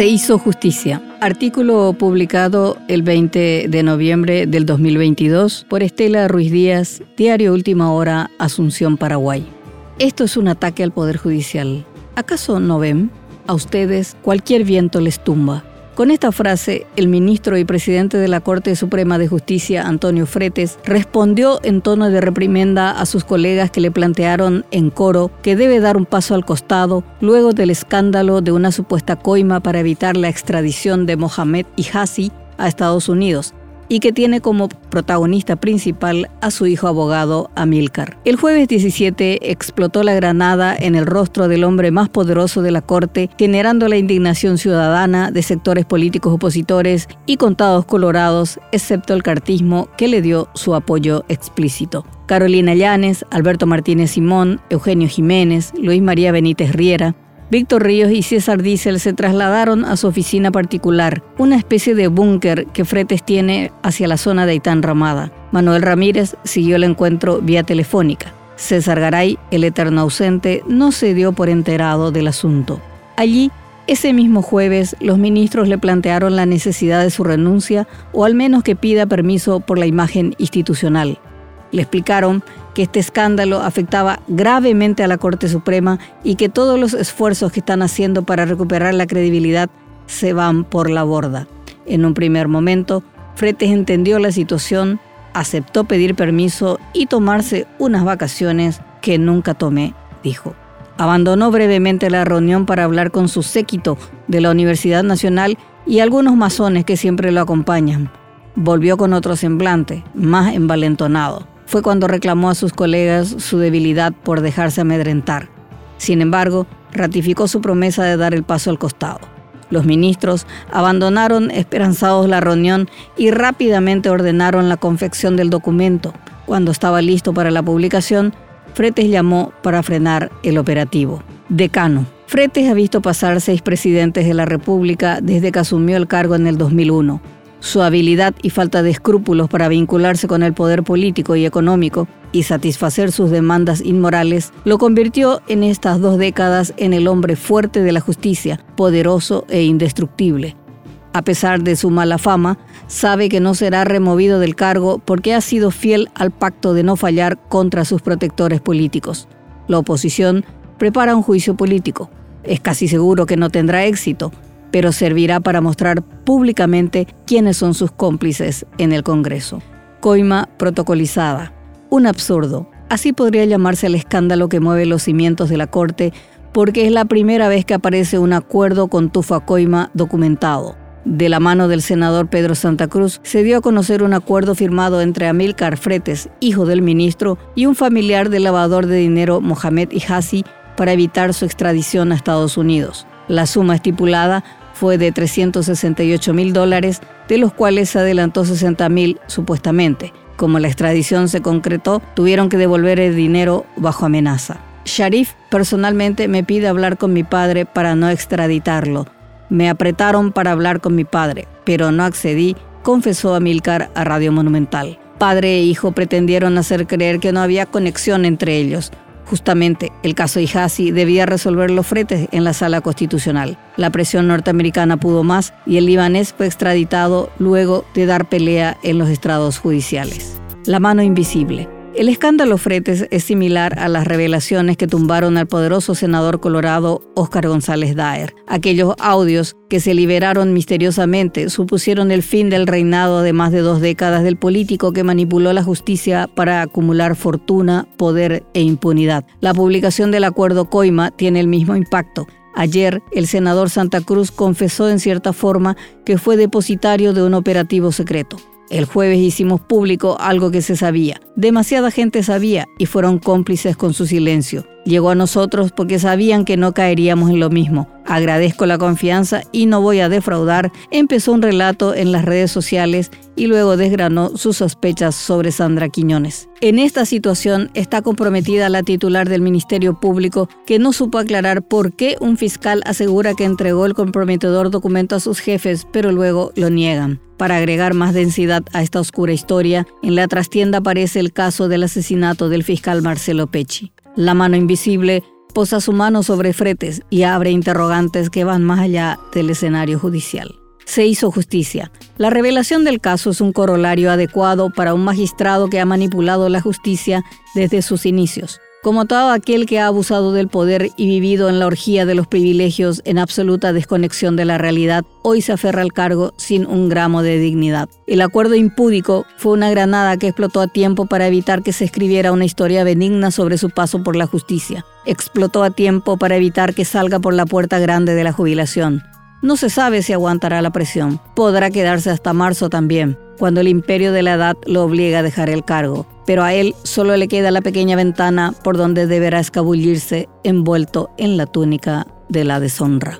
Se hizo justicia. Artículo publicado el 20 de noviembre del 2022 por Estela Ruiz Díaz, Diario Última Hora, Asunción, Paraguay. Esto es un ataque al Poder Judicial. ¿Acaso no ven? A ustedes cualquier viento les tumba. Con esta frase, el ministro y presidente de la Corte Suprema de Justicia, Antonio Fretes, respondió en tono de reprimenda a sus colegas que le plantearon en coro que debe dar un paso al costado luego del escándalo de una supuesta coima para evitar la extradición de Mohamed Hassi a Estados Unidos y que tiene como protagonista principal a su hijo abogado Amílcar. El jueves 17 explotó la granada en el rostro del hombre más poderoso de la Corte, generando la indignación ciudadana de sectores políticos opositores y contados colorados, excepto el cartismo que le dio su apoyo explícito. Carolina Llanes, Alberto Martínez Simón, Eugenio Jiménez, Luis María Benítez Riera, Víctor Ríos y César Diesel se trasladaron a su oficina particular, una especie de búnker que Fretes tiene hacia la zona de Itán Ramada. Manuel Ramírez siguió el encuentro vía telefónica. César Garay, el eterno ausente, no se dio por enterado del asunto. Allí, ese mismo jueves, los ministros le plantearon la necesidad de su renuncia o al menos que pida permiso por la imagen institucional. Le explicaron que este escándalo afectaba gravemente a la Corte Suprema y que todos los esfuerzos que están haciendo para recuperar la credibilidad se van por la borda. En un primer momento, Fretes entendió la situación, aceptó pedir permiso y tomarse unas vacaciones que nunca tomé, dijo. Abandonó brevemente la reunión para hablar con su séquito de la Universidad Nacional y algunos masones que siempre lo acompañan. Volvió con otro semblante, más envalentonado fue cuando reclamó a sus colegas su debilidad por dejarse amedrentar. Sin embargo, ratificó su promesa de dar el paso al costado. Los ministros abandonaron esperanzados la reunión y rápidamente ordenaron la confección del documento. Cuando estaba listo para la publicación, Fretes llamó para frenar el operativo. Decano. Fretes ha visto pasar seis presidentes de la República desde que asumió el cargo en el 2001. Su habilidad y falta de escrúpulos para vincularse con el poder político y económico y satisfacer sus demandas inmorales lo convirtió en estas dos décadas en el hombre fuerte de la justicia, poderoso e indestructible. A pesar de su mala fama, sabe que no será removido del cargo porque ha sido fiel al pacto de no fallar contra sus protectores políticos. La oposición prepara un juicio político. Es casi seguro que no tendrá éxito, pero servirá para mostrar públicamente quiénes son sus cómplices en el Congreso. Coima protocolizada. Un absurdo. Así podría llamarse el escándalo que mueve los cimientos de la Corte porque es la primera vez que aparece un acuerdo con Tufa Coima documentado. De la mano del senador Pedro Santa Cruz, se dio a conocer un acuerdo firmado entre Amílcar Fretes, hijo del ministro, y un familiar del lavador de dinero Mohamed Ihasi para evitar su extradición a Estados Unidos. La suma estipulada fue de 368 mil dólares, de los cuales adelantó 60 mil supuestamente. Como la extradición se concretó, tuvieron que devolver el dinero bajo amenaza. Sharif personalmente me pide hablar con mi padre para no extraditarlo. Me apretaron para hablar con mi padre, pero no accedí, confesó Amilcar a Radio Monumental. Padre e hijo pretendieron hacer creer que no había conexión entre ellos, Justamente, el caso Ihasi debía resolver los fretes en la sala constitucional. La presión norteamericana pudo más y el libanés fue extraditado luego de dar pelea en los estrados judiciales. La mano invisible. El escándalo Fretes es similar a las revelaciones que tumbaron al poderoso senador colorado Óscar González Daer. Aquellos audios que se liberaron misteriosamente supusieron el fin del reinado de más de dos décadas del político que manipuló la justicia para acumular fortuna, poder e impunidad. La publicación del acuerdo Coima tiene el mismo impacto. Ayer, el senador Santa Cruz confesó en cierta forma que fue depositario de un operativo secreto. El jueves hicimos público algo que se sabía. Demasiada gente sabía y fueron cómplices con su silencio. Llegó a nosotros porque sabían que no caeríamos en lo mismo. Agradezco la confianza y no voy a defraudar. Empezó un relato en las redes sociales y luego desgranó sus sospechas sobre Sandra Quiñones. En esta situación está comprometida la titular del Ministerio Público que no supo aclarar por qué un fiscal asegura que entregó el comprometedor documento a sus jefes, pero luego lo niegan. Para agregar más densidad a esta oscura historia, en la trastienda aparece el caso del asesinato del fiscal Marcelo Pecci. La mano invisible posa su mano sobre fretes y abre interrogantes que van más allá del escenario judicial. Se hizo justicia. La revelación del caso es un corolario adecuado para un magistrado que ha manipulado la justicia desde sus inicios. Como todo aquel que ha abusado del poder y vivido en la orgía de los privilegios en absoluta desconexión de la realidad, hoy se aferra al cargo sin un gramo de dignidad. El acuerdo impúdico fue una granada que explotó a tiempo para evitar que se escribiera una historia benigna sobre su paso por la justicia. Explotó a tiempo para evitar que salga por la puerta grande de la jubilación. No se sabe si aguantará la presión. Podrá quedarse hasta marzo también, cuando el imperio de la edad lo obliga a dejar el cargo pero a él solo le queda la pequeña ventana por donde deberá escabullirse envuelto en la túnica de la deshonra.